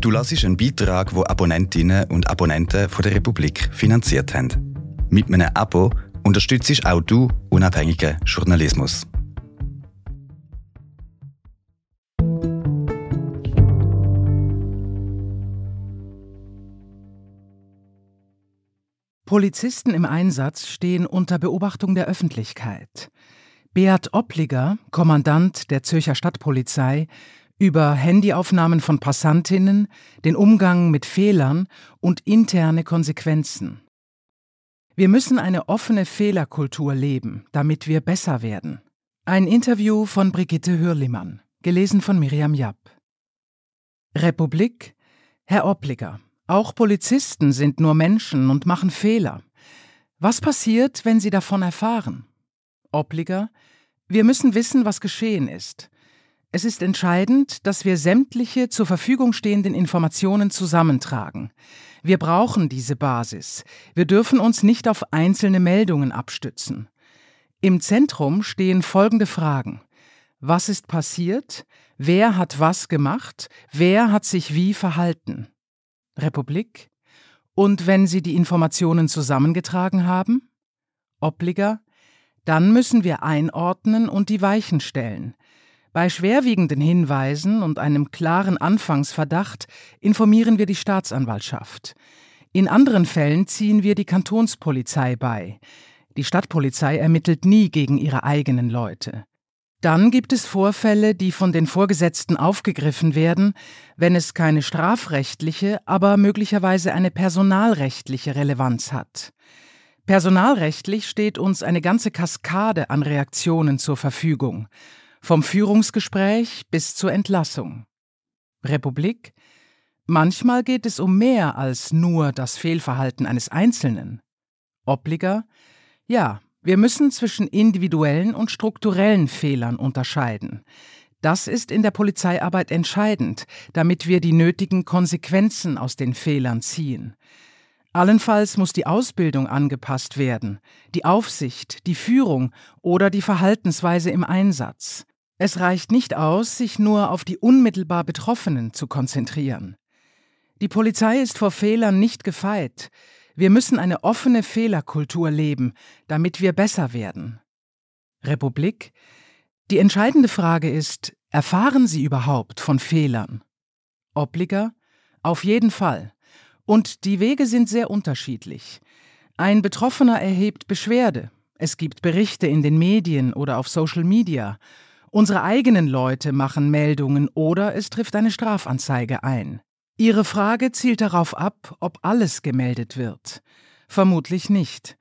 Du lassest einen Beitrag, wo Abonnentinnen und Abonnenten von der Republik finanziert haben. Mit einem Abo unterstützt auch du unabhängigen Journalismus. Polizisten im Einsatz stehen unter Beobachtung der Öffentlichkeit. Beat Oppliger, Kommandant der Zürcher Stadtpolizei, über Handyaufnahmen von Passantinnen, den Umgang mit Fehlern und interne Konsequenzen. Wir müssen eine offene Fehlerkultur leben, damit wir besser werden. Ein Interview von Brigitte Hürlimann, gelesen von Miriam Japp. Republik Herr Oppliger, auch Polizisten sind nur Menschen und machen Fehler. Was passiert, wenn sie davon erfahren? Oppliger Wir müssen wissen, was geschehen ist. Es ist entscheidend, dass wir sämtliche zur Verfügung stehenden Informationen zusammentragen. Wir brauchen diese Basis. Wir dürfen uns nicht auf einzelne Meldungen abstützen. Im Zentrum stehen folgende Fragen. Was ist passiert? Wer hat was gemacht? Wer hat sich wie verhalten? Republik? Und wenn Sie die Informationen zusammengetragen haben? Obliger? Dann müssen wir einordnen und die Weichen stellen. Bei schwerwiegenden Hinweisen und einem klaren Anfangsverdacht informieren wir die Staatsanwaltschaft. In anderen Fällen ziehen wir die Kantonspolizei bei. Die Stadtpolizei ermittelt nie gegen ihre eigenen Leute. Dann gibt es Vorfälle, die von den Vorgesetzten aufgegriffen werden, wenn es keine strafrechtliche, aber möglicherweise eine personalrechtliche Relevanz hat. Personalrechtlich steht uns eine ganze Kaskade an Reaktionen zur Verfügung vom Führungsgespräch bis zur Entlassung. Republik Manchmal geht es um mehr als nur das Fehlverhalten eines Einzelnen. Obliger Ja, wir müssen zwischen individuellen und strukturellen Fehlern unterscheiden. Das ist in der Polizeiarbeit entscheidend, damit wir die nötigen Konsequenzen aus den Fehlern ziehen. Allenfalls muss die Ausbildung angepasst werden, die Aufsicht, die Führung oder die Verhaltensweise im Einsatz. Es reicht nicht aus, sich nur auf die unmittelbar Betroffenen zu konzentrieren. Die Polizei ist vor Fehlern nicht gefeit. Wir müssen eine offene Fehlerkultur leben, damit wir besser werden. Republik? Die entscheidende Frage ist, erfahren Sie überhaupt von Fehlern? Obliger? Auf jeden Fall. Und die Wege sind sehr unterschiedlich. Ein Betroffener erhebt Beschwerde. Es gibt Berichte in den Medien oder auf Social Media Unsere eigenen Leute machen Meldungen oder es trifft eine Strafanzeige ein. Ihre Frage zielt darauf ab, ob alles gemeldet wird. Vermutlich nicht.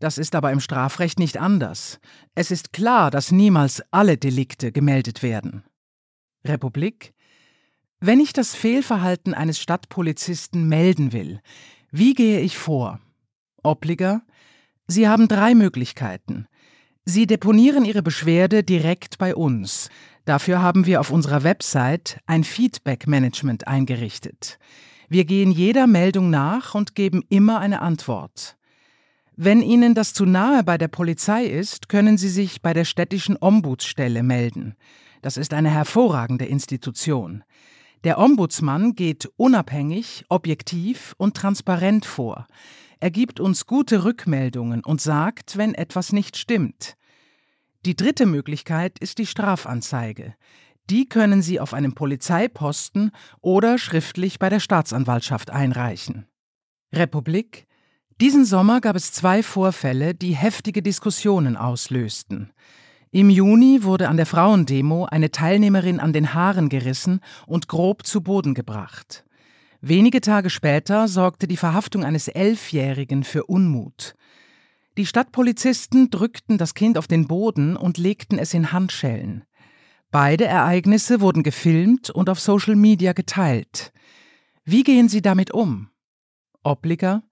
Das ist aber im Strafrecht nicht anders. Es ist klar, dass niemals alle Delikte gemeldet werden. Republik Wenn ich das Fehlverhalten eines Stadtpolizisten melden will, wie gehe ich vor? Obliger Sie haben drei Möglichkeiten. Sie deponieren Ihre Beschwerde direkt bei uns. Dafür haben wir auf unserer Website ein Feedback-Management eingerichtet. Wir gehen jeder Meldung nach und geben immer eine Antwort. Wenn Ihnen das zu nahe bei der Polizei ist, können Sie sich bei der städtischen Ombudsstelle melden. Das ist eine hervorragende Institution. Der Ombudsmann geht unabhängig, objektiv und transparent vor. Er gibt uns gute Rückmeldungen und sagt, wenn etwas nicht stimmt. Die dritte Möglichkeit ist die Strafanzeige. Die können Sie auf einem Polizeiposten oder schriftlich bei der Staatsanwaltschaft einreichen. Republik Diesen Sommer gab es zwei Vorfälle, die heftige Diskussionen auslösten. Im Juni wurde an der Frauendemo eine Teilnehmerin an den Haaren gerissen und grob zu Boden gebracht. Wenige Tage später sorgte die Verhaftung eines Elfjährigen für Unmut. Die Stadtpolizisten drückten das Kind auf den Boden und legten es in Handschellen. Beide Ereignisse wurden gefilmt und auf Social Media geteilt. Wie gehen Sie damit um? Obliger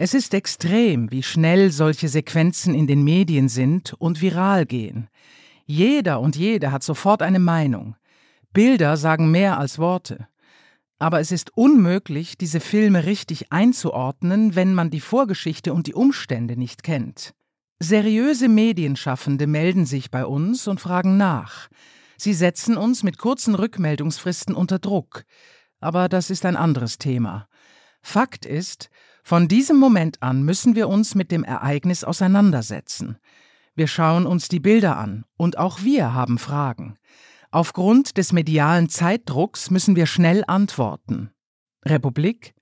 Es ist extrem, wie schnell solche Sequenzen in den Medien sind und viral gehen. Jeder und jede hat sofort eine Meinung. Bilder sagen mehr als Worte. Aber es ist unmöglich, diese Filme richtig einzuordnen, wenn man die Vorgeschichte und die Umstände nicht kennt. Seriöse Medienschaffende melden sich bei uns und fragen nach. Sie setzen uns mit kurzen Rückmeldungsfristen unter Druck. Aber das ist ein anderes Thema. Fakt ist, von diesem Moment an müssen wir uns mit dem Ereignis auseinandersetzen. Wir schauen uns die Bilder an und auch wir haben Fragen. Aufgrund des medialen Zeitdrucks müssen wir schnell antworten. Republik?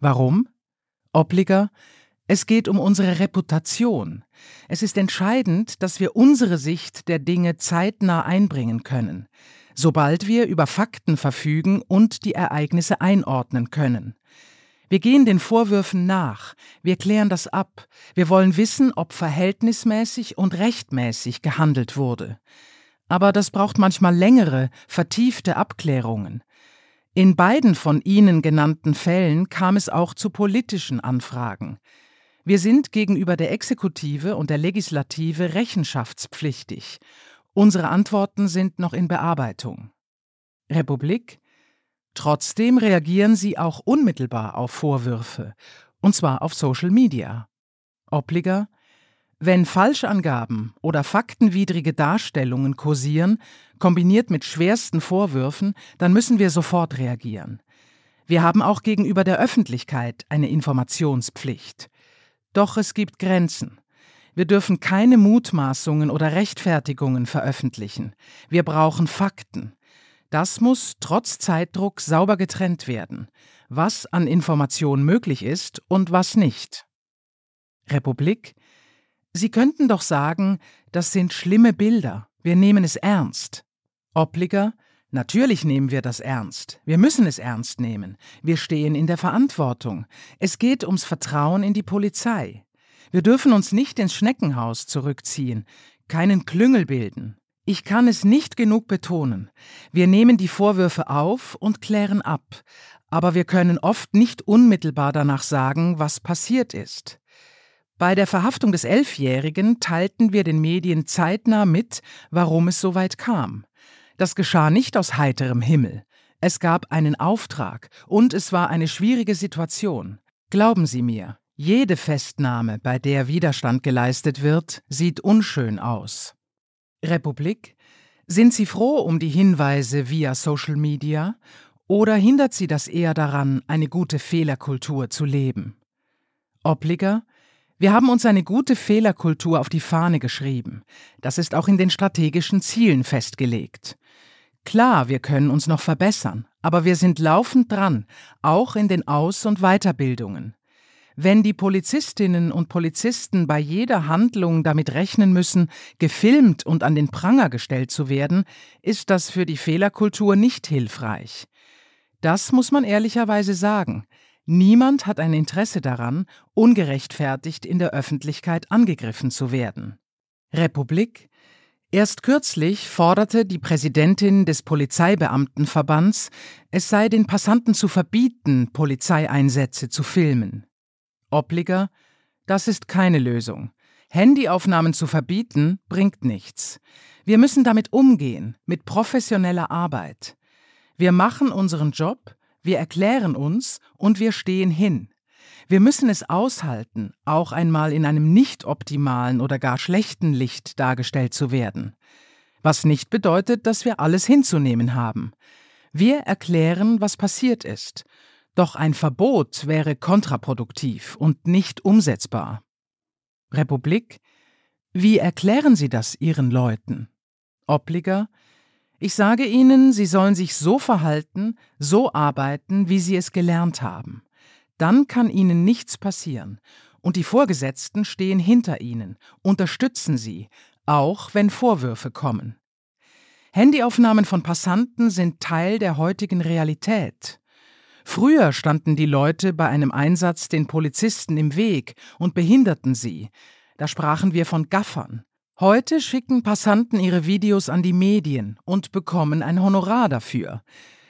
Warum? Obliger? Es geht um unsere Reputation. Es ist entscheidend, dass wir unsere Sicht der Dinge zeitnah einbringen können, sobald wir über Fakten verfügen und die Ereignisse einordnen können. Wir gehen den Vorwürfen nach, wir klären das ab, wir wollen wissen, ob verhältnismäßig und rechtmäßig gehandelt wurde. Aber das braucht manchmal längere, vertiefte Abklärungen. In beiden von Ihnen genannten Fällen kam es auch zu politischen Anfragen. Wir sind gegenüber der Exekutive und der Legislative rechenschaftspflichtig. Unsere Antworten sind noch in Bearbeitung. Republik? Trotzdem reagieren sie auch unmittelbar auf Vorwürfe, und zwar auf Social Media. Obliger? Wenn Falschangaben oder faktenwidrige Darstellungen kursieren, kombiniert mit schwersten Vorwürfen, dann müssen wir sofort reagieren. Wir haben auch gegenüber der Öffentlichkeit eine Informationspflicht. Doch es gibt Grenzen. Wir dürfen keine Mutmaßungen oder Rechtfertigungen veröffentlichen. Wir brauchen Fakten. Das muss trotz Zeitdruck sauber getrennt werden, was an Information möglich ist und was nicht. Republik? Sie könnten doch sagen, das sind schlimme Bilder, wir nehmen es ernst. Obliger? Natürlich nehmen wir das ernst. Wir müssen es ernst nehmen. Wir stehen in der Verantwortung. Es geht ums Vertrauen in die Polizei. Wir dürfen uns nicht ins Schneckenhaus zurückziehen, keinen Klüngel bilden. Ich kann es nicht genug betonen. Wir nehmen die Vorwürfe auf und klären ab, aber wir können oft nicht unmittelbar danach sagen, was passiert ist. Bei der Verhaftung des Elfjährigen teilten wir den Medien zeitnah mit, warum es so weit kam. Das geschah nicht aus heiterem Himmel. Es gab einen Auftrag und es war eine schwierige Situation. Glauben Sie mir, jede Festnahme, bei der Widerstand geleistet wird, sieht unschön aus. Republik? Sind Sie froh um die Hinweise via Social Media oder hindert Sie das eher daran, eine gute Fehlerkultur zu leben? Obliger? Wir haben uns eine gute Fehlerkultur auf die Fahne geschrieben. Das ist auch in den strategischen Zielen festgelegt. Klar, wir können uns noch verbessern, aber wir sind laufend dran, auch in den Aus- und Weiterbildungen. Wenn die Polizistinnen und Polizisten bei jeder Handlung damit rechnen müssen, gefilmt und an den Pranger gestellt zu werden, ist das für die Fehlerkultur nicht hilfreich. Das muss man ehrlicherweise sagen. Niemand hat ein Interesse daran, ungerechtfertigt in der Öffentlichkeit angegriffen zu werden. Republik Erst kürzlich forderte die Präsidentin des Polizeibeamtenverbands, es sei den Passanten zu verbieten, Polizeieinsätze zu filmen. Obliger, das ist keine Lösung. Handyaufnahmen zu verbieten, bringt nichts. Wir müssen damit umgehen, mit professioneller Arbeit. Wir machen unseren Job, wir erklären uns und wir stehen hin. Wir müssen es aushalten, auch einmal in einem nicht optimalen oder gar schlechten Licht dargestellt zu werden. Was nicht bedeutet, dass wir alles hinzunehmen haben. Wir erklären, was passiert ist. Doch ein Verbot wäre kontraproduktiv und nicht umsetzbar. Republik? Wie erklären Sie das Ihren Leuten? Obliger? Ich sage Ihnen, Sie sollen sich so verhalten, so arbeiten, wie Sie es gelernt haben. Dann kann ihnen nichts passieren. Und die Vorgesetzten stehen hinter ihnen, unterstützen sie, auch wenn Vorwürfe kommen. Handyaufnahmen von Passanten sind Teil der heutigen Realität. Früher standen die Leute bei einem Einsatz den Polizisten im Weg und behinderten sie. Da sprachen wir von Gaffern. Heute schicken Passanten ihre Videos an die Medien und bekommen ein Honorar dafür.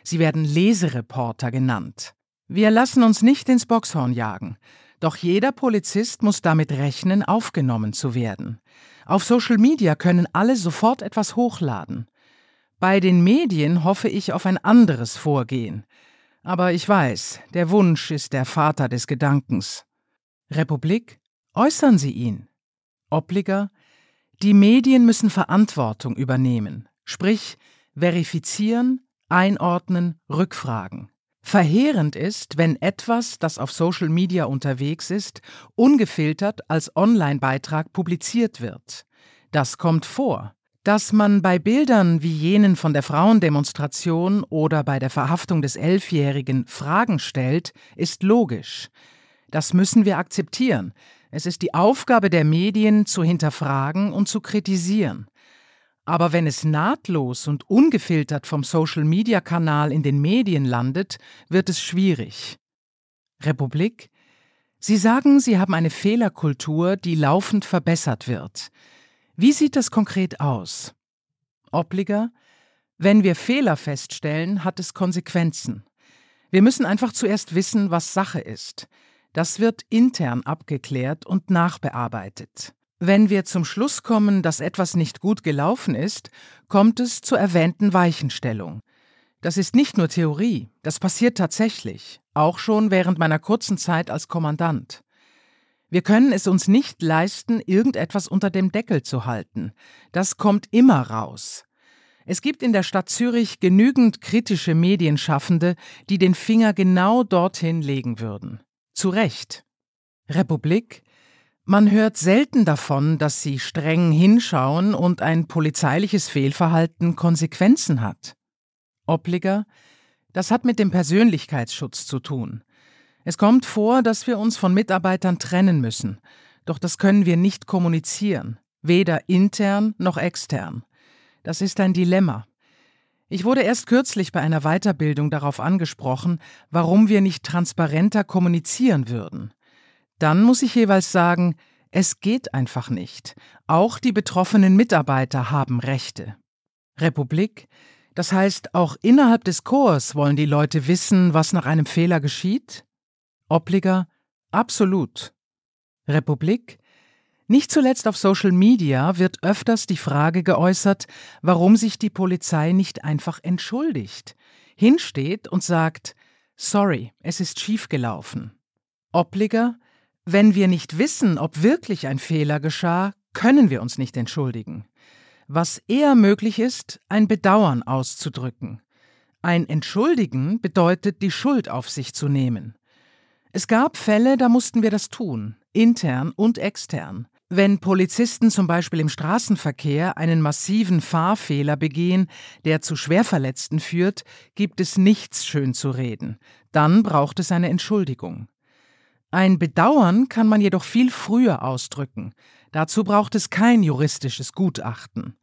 Sie werden Lesereporter genannt. Wir lassen uns nicht ins Boxhorn jagen, doch jeder Polizist muss damit rechnen, aufgenommen zu werden. Auf Social Media können alle sofort etwas hochladen. Bei den Medien hoffe ich auf ein anderes Vorgehen. Aber ich weiß, der Wunsch ist der Vater des Gedankens. Republik? Äußern Sie ihn. Obliger? Die Medien müssen Verantwortung übernehmen, sprich verifizieren, einordnen, rückfragen. Verheerend ist, wenn etwas, das auf Social Media unterwegs ist, ungefiltert als Online-Beitrag publiziert wird. Das kommt vor. Dass man bei Bildern wie jenen von der Frauendemonstration oder bei der Verhaftung des Elfjährigen Fragen stellt, ist logisch. Das müssen wir akzeptieren. Es ist die Aufgabe der Medien, zu hinterfragen und zu kritisieren. Aber wenn es nahtlos und ungefiltert vom Social-Media-Kanal in den Medien landet, wird es schwierig. Republik? Sie sagen, Sie haben eine Fehlerkultur, die laufend verbessert wird. Wie sieht das konkret aus? Obliger? Wenn wir Fehler feststellen, hat es Konsequenzen. Wir müssen einfach zuerst wissen, was Sache ist. Das wird intern abgeklärt und nachbearbeitet. Wenn wir zum Schluss kommen, dass etwas nicht gut gelaufen ist, kommt es zur erwähnten Weichenstellung. Das ist nicht nur Theorie, das passiert tatsächlich, auch schon während meiner kurzen Zeit als Kommandant. Wir können es uns nicht leisten, irgendetwas unter dem Deckel zu halten. Das kommt immer raus. Es gibt in der Stadt Zürich genügend kritische Medienschaffende, die den Finger genau dorthin legen würden. Zu Recht. Republik man hört selten davon, dass sie streng hinschauen und ein polizeiliches Fehlverhalten Konsequenzen hat. Obliger, das hat mit dem Persönlichkeitsschutz zu tun. Es kommt vor, dass wir uns von Mitarbeitern trennen müssen, doch das können wir nicht kommunizieren, weder intern noch extern. Das ist ein Dilemma. Ich wurde erst kürzlich bei einer Weiterbildung darauf angesprochen, warum wir nicht transparenter kommunizieren würden. Dann muss ich jeweils sagen, es geht einfach nicht. Auch die betroffenen Mitarbeiter haben Rechte. Republik, das heißt, auch innerhalb des Chors wollen die Leute wissen, was nach einem Fehler geschieht? Obliger, absolut. Republik, nicht zuletzt auf Social Media wird öfters die Frage geäußert, warum sich die Polizei nicht einfach entschuldigt, hinsteht und sagt, sorry, es ist schiefgelaufen. Obliger, wenn wir nicht wissen, ob wirklich ein Fehler geschah, können wir uns nicht entschuldigen. Was eher möglich ist, ein Bedauern auszudrücken. Ein Entschuldigen bedeutet, die Schuld auf sich zu nehmen. Es gab Fälle, da mussten wir das tun, intern und extern. Wenn Polizisten zum Beispiel im Straßenverkehr einen massiven Fahrfehler begehen, der zu Schwerverletzten führt, gibt es nichts schön zu reden. Dann braucht es eine Entschuldigung. Ein Bedauern kann man jedoch viel früher ausdrücken. Dazu braucht es kein juristisches Gutachten.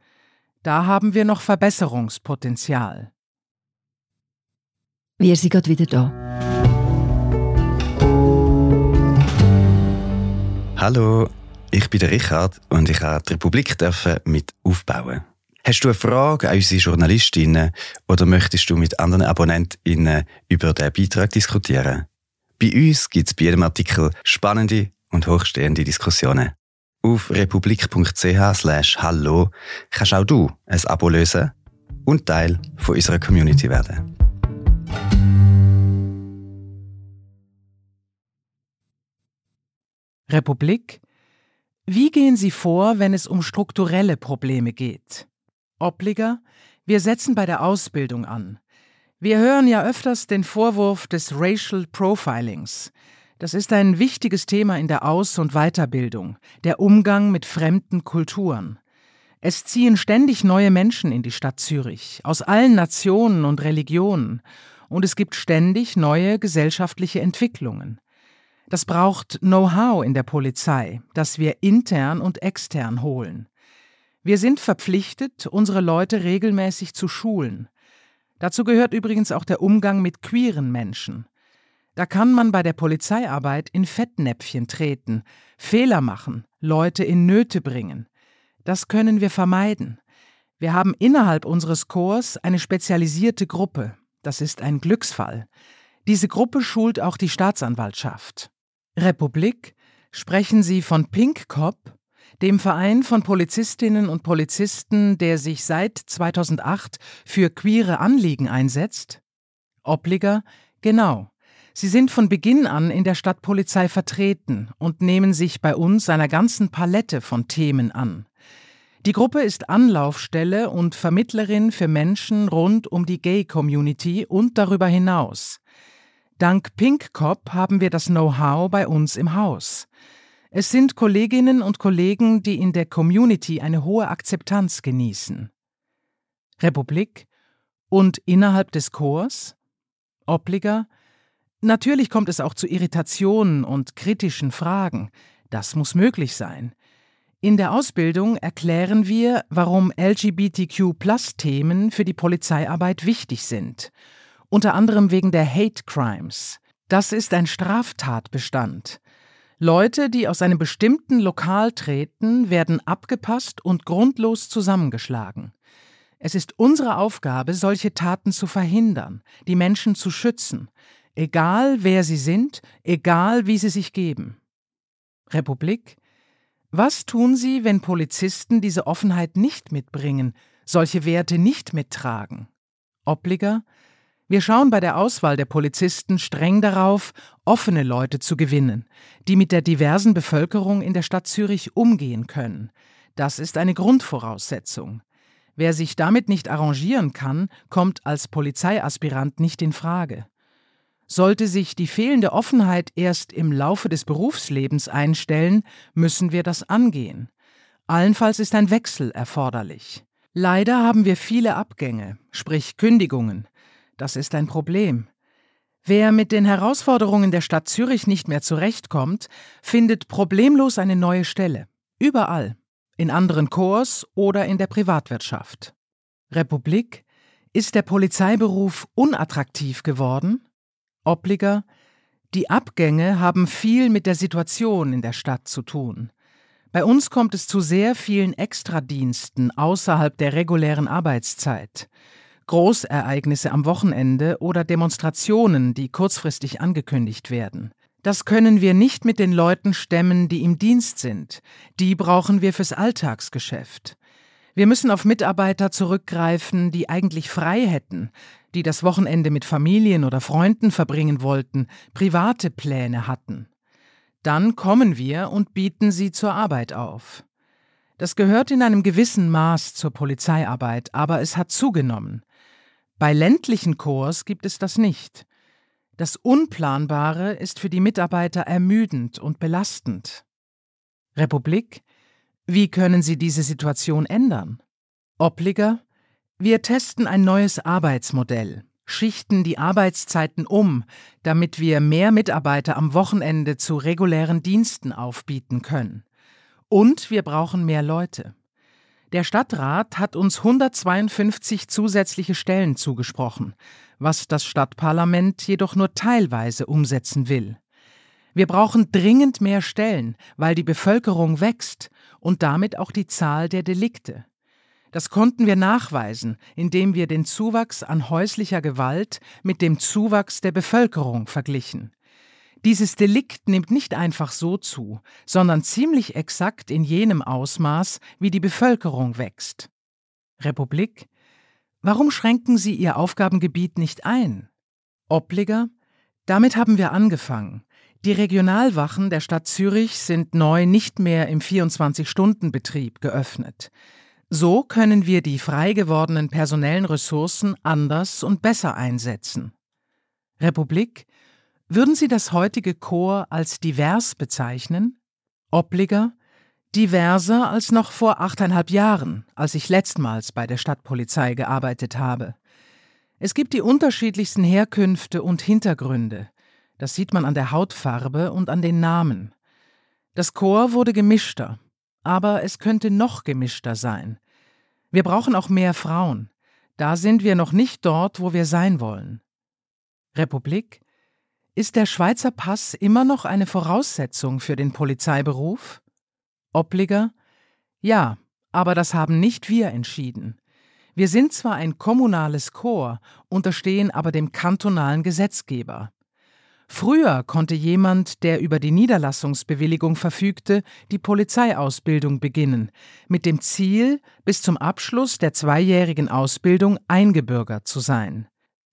Da haben wir noch Verbesserungspotenzial. Wir sind gerade wieder da. Hallo, ich bin der Richard und ich habe die Republik mit aufbauen. Hast du eine Frage an unsere Journalistinnen oder möchtest du mit anderen AbonnentInnen über den Beitrag diskutieren? Bei uns gibt es bei jedem Artikel spannende und hochstehende Diskussionen. Auf republik.ch hallo kannst auch du ein Abo lösen und Teil von unserer Community werden. Republik Wie gehen Sie vor, wenn es um strukturelle Probleme geht? Obliger Wir setzen bei der Ausbildung an. Wir hören ja öfters den Vorwurf des Racial Profilings. Das ist ein wichtiges Thema in der Aus- und Weiterbildung, der Umgang mit fremden Kulturen. Es ziehen ständig neue Menschen in die Stadt Zürich, aus allen Nationen und Religionen, und es gibt ständig neue gesellschaftliche Entwicklungen. Das braucht Know-how in der Polizei, das wir intern und extern holen. Wir sind verpflichtet, unsere Leute regelmäßig zu schulen, Dazu gehört übrigens auch der Umgang mit queeren Menschen. Da kann man bei der Polizeiarbeit in Fettnäpfchen treten, Fehler machen, Leute in Nöte bringen. Das können wir vermeiden. Wir haben innerhalb unseres Chors eine spezialisierte Gruppe. Das ist ein Glücksfall. Diese Gruppe schult auch die Staatsanwaltschaft. Republik? Sprechen Sie von Pink Cop? dem Verein von Polizistinnen und Polizisten, der sich seit 2008 für queere Anliegen einsetzt? Obliger, genau. Sie sind von Beginn an in der Stadtpolizei vertreten und nehmen sich bei uns einer ganzen Palette von Themen an. Die Gruppe ist Anlaufstelle und Vermittlerin für Menschen rund um die Gay-Community und darüber hinaus. Dank Pink Cop haben wir das Know-how bei uns im Haus. Es sind Kolleginnen und Kollegen, die in der Community eine hohe Akzeptanz genießen. Republik und innerhalb des Chors? Obliger? Natürlich kommt es auch zu Irritationen und kritischen Fragen. Das muss möglich sein. In der Ausbildung erklären wir, warum LGBTQ-Plus-Themen für die Polizeiarbeit wichtig sind. Unter anderem wegen der Hate Crimes. Das ist ein Straftatbestand. Leute, die aus einem bestimmten Lokal treten, werden abgepasst und grundlos zusammengeschlagen. Es ist unsere Aufgabe, solche Taten zu verhindern, die Menschen zu schützen, egal wer sie sind, egal wie sie sich geben. Republik Was tun Sie, wenn Polizisten diese Offenheit nicht mitbringen, solche Werte nicht mittragen? Obliger wir schauen bei der Auswahl der Polizisten streng darauf, offene Leute zu gewinnen, die mit der diversen Bevölkerung in der Stadt Zürich umgehen können. Das ist eine Grundvoraussetzung. Wer sich damit nicht arrangieren kann, kommt als Polizeiaspirant nicht in Frage. Sollte sich die fehlende Offenheit erst im Laufe des Berufslebens einstellen, müssen wir das angehen. Allenfalls ist ein Wechsel erforderlich. Leider haben wir viele Abgänge, sprich Kündigungen, das ist ein Problem. Wer mit den Herausforderungen der Stadt Zürich nicht mehr zurechtkommt, findet problemlos eine neue Stelle. Überall. In anderen Korps oder in der Privatwirtschaft. Republik? Ist der Polizeiberuf unattraktiv geworden? Obliger? Die Abgänge haben viel mit der Situation in der Stadt zu tun. Bei uns kommt es zu sehr vielen Extradiensten außerhalb der regulären Arbeitszeit. Großereignisse am Wochenende oder Demonstrationen, die kurzfristig angekündigt werden. Das können wir nicht mit den Leuten stemmen, die im Dienst sind. Die brauchen wir fürs Alltagsgeschäft. Wir müssen auf Mitarbeiter zurückgreifen, die eigentlich frei hätten, die das Wochenende mit Familien oder Freunden verbringen wollten, private Pläne hatten. Dann kommen wir und bieten sie zur Arbeit auf. Das gehört in einem gewissen Maß zur Polizeiarbeit, aber es hat zugenommen. Bei ländlichen Korps gibt es das nicht. Das Unplanbare ist für die Mitarbeiter ermüdend und belastend. Republik? Wie können Sie diese Situation ändern? Obliger? Wir testen ein neues Arbeitsmodell, schichten die Arbeitszeiten um, damit wir mehr Mitarbeiter am Wochenende zu regulären Diensten aufbieten können. Und wir brauchen mehr Leute. Der Stadtrat hat uns 152 zusätzliche Stellen zugesprochen, was das Stadtparlament jedoch nur teilweise umsetzen will. Wir brauchen dringend mehr Stellen, weil die Bevölkerung wächst und damit auch die Zahl der Delikte. Das konnten wir nachweisen, indem wir den Zuwachs an häuslicher Gewalt mit dem Zuwachs der Bevölkerung verglichen. Dieses Delikt nimmt nicht einfach so zu, sondern ziemlich exakt in jenem Ausmaß, wie die Bevölkerung wächst. Republik? Warum schränken Sie Ihr Aufgabengebiet nicht ein? Obliger? Damit haben wir angefangen. Die Regionalwachen der Stadt Zürich sind neu nicht mehr im 24-Stunden-Betrieb geöffnet. So können wir die frei gewordenen personellen Ressourcen anders und besser einsetzen. Republik? Würden Sie das heutige Chor als divers bezeichnen? Obliger? Diverser als noch vor achteinhalb Jahren, als ich letztmals bei der Stadtpolizei gearbeitet habe. Es gibt die unterschiedlichsten Herkünfte und Hintergründe. Das sieht man an der Hautfarbe und an den Namen. Das Chor wurde gemischter, aber es könnte noch gemischter sein. Wir brauchen auch mehr Frauen. Da sind wir noch nicht dort, wo wir sein wollen. Republik? Ist der Schweizer Pass immer noch eine Voraussetzung für den Polizeiberuf? Obliger? Ja, aber das haben nicht wir entschieden. Wir sind zwar ein kommunales Chor, unterstehen aber dem kantonalen Gesetzgeber. Früher konnte jemand, der über die Niederlassungsbewilligung verfügte, die Polizeiausbildung beginnen, mit dem Ziel, bis zum Abschluss der zweijährigen Ausbildung eingebürgert zu sein.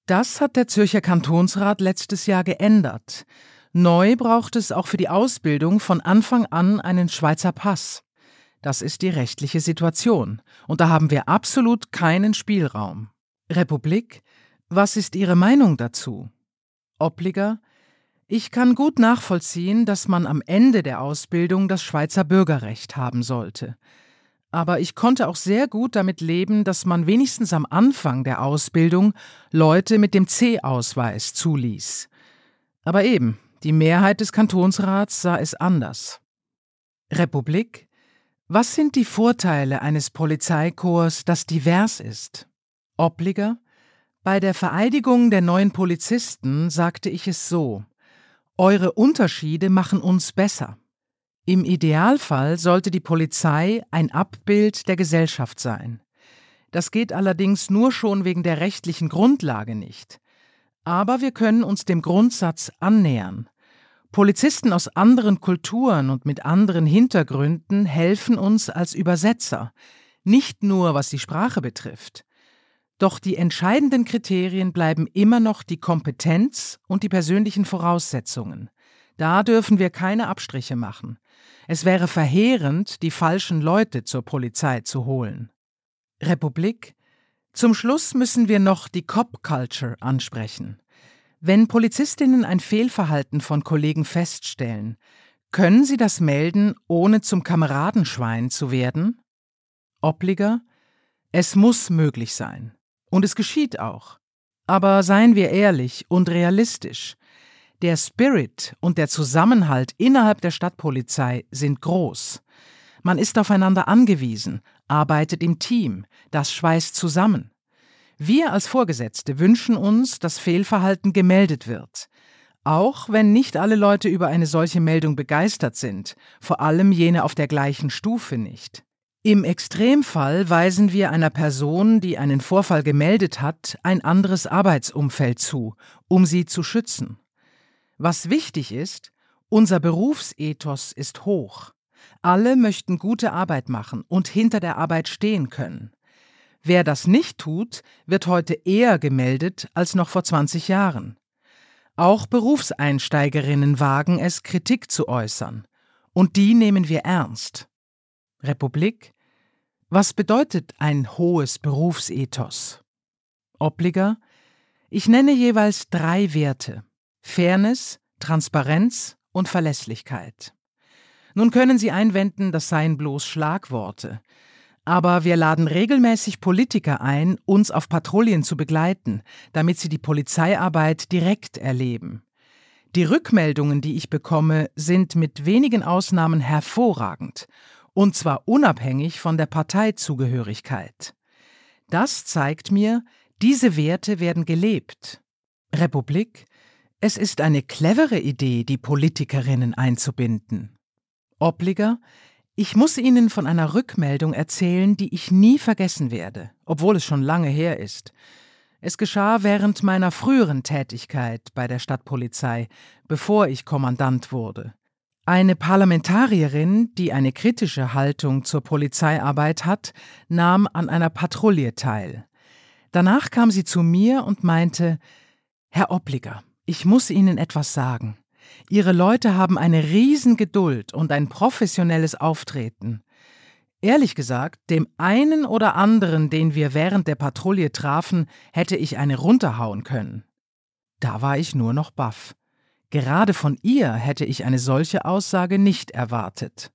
Das hat der Zürcher Kantonsrat letztes Jahr geändert. Neu braucht es auch für die Ausbildung von Anfang an einen Schweizer Pass. Das ist die rechtliche Situation, und da haben wir absolut keinen Spielraum. Republik, was ist Ihre Meinung dazu? Obliger, ich kann gut nachvollziehen, dass man am Ende der Ausbildung das Schweizer Bürgerrecht haben sollte. Aber ich konnte auch sehr gut damit leben, dass man wenigstens am Anfang der Ausbildung Leute mit dem C-Ausweis zuließ. Aber eben, die Mehrheit des Kantonsrats sah es anders. Republik? Was sind die Vorteile eines Polizeikorps, das divers ist? Obliger? Bei der Vereidigung der neuen Polizisten sagte ich es so Eure Unterschiede machen uns besser. Im Idealfall sollte die Polizei ein Abbild der Gesellschaft sein. Das geht allerdings nur schon wegen der rechtlichen Grundlage nicht. Aber wir können uns dem Grundsatz annähern. Polizisten aus anderen Kulturen und mit anderen Hintergründen helfen uns als Übersetzer, nicht nur was die Sprache betrifft. Doch die entscheidenden Kriterien bleiben immer noch die Kompetenz und die persönlichen Voraussetzungen. Da dürfen wir keine Abstriche machen. Es wäre verheerend, die falschen Leute zur Polizei zu holen. Republik? Zum Schluss müssen wir noch die Cop Culture ansprechen. Wenn Polizistinnen ein Fehlverhalten von Kollegen feststellen, können sie das melden, ohne zum Kameradenschwein zu werden? Obliger? Es muss möglich sein. Und es geschieht auch. Aber seien wir ehrlich und realistisch. Der Spirit und der Zusammenhalt innerhalb der Stadtpolizei sind groß. Man ist aufeinander angewiesen, arbeitet im Team, das schweißt zusammen. Wir als Vorgesetzte wünschen uns, dass Fehlverhalten gemeldet wird. Auch wenn nicht alle Leute über eine solche Meldung begeistert sind, vor allem jene auf der gleichen Stufe nicht. Im Extremfall weisen wir einer Person, die einen Vorfall gemeldet hat, ein anderes Arbeitsumfeld zu, um sie zu schützen. Was wichtig ist, unser Berufsethos ist hoch. Alle möchten gute Arbeit machen und hinter der Arbeit stehen können. Wer das nicht tut, wird heute eher gemeldet als noch vor 20 Jahren. Auch Berufseinsteigerinnen wagen es, Kritik zu äußern. Und die nehmen wir ernst. Republik? Was bedeutet ein hohes Berufsethos? Obliger? Ich nenne jeweils drei Werte. Fairness, Transparenz und Verlässlichkeit. Nun können Sie einwenden, das seien bloß Schlagworte. Aber wir laden regelmäßig Politiker ein, uns auf Patrouillen zu begleiten, damit sie die Polizeiarbeit direkt erleben. Die Rückmeldungen, die ich bekomme, sind mit wenigen Ausnahmen hervorragend und zwar unabhängig von der Parteizugehörigkeit. Das zeigt mir, diese Werte werden gelebt. Republik, es ist eine clevere Idee, die Politikerinnen einzubinden. Obliger, ich muss Ihnen von einer Rückmeldung erzählen, die ich nie vergessen werde, obwohl es schon lange her ist. Es geschah während meiner früheren Tätigkeit bei der Stadtpolizei, bevor ich Kommandant wurde. Eine Parlamentarierin, die eine kritische Haltung zur Polizeiarbeit hat, nahm an einer Patrouille teil. Danach kam sie zu mir und meinte Herr Obliger, ich muss Ihnen etwas sagen. Ihre Leute haben eine Riesengeduld und ein professionelles Auftreten. Ehrlich gesagt, dem einen oder anderen, den wir während der Patrouille trafen, hätte ich eine runterhauen können. Da war ich nur noch baff. Gerade von ihr hätte ich eine solche Aussage nicht erwartet.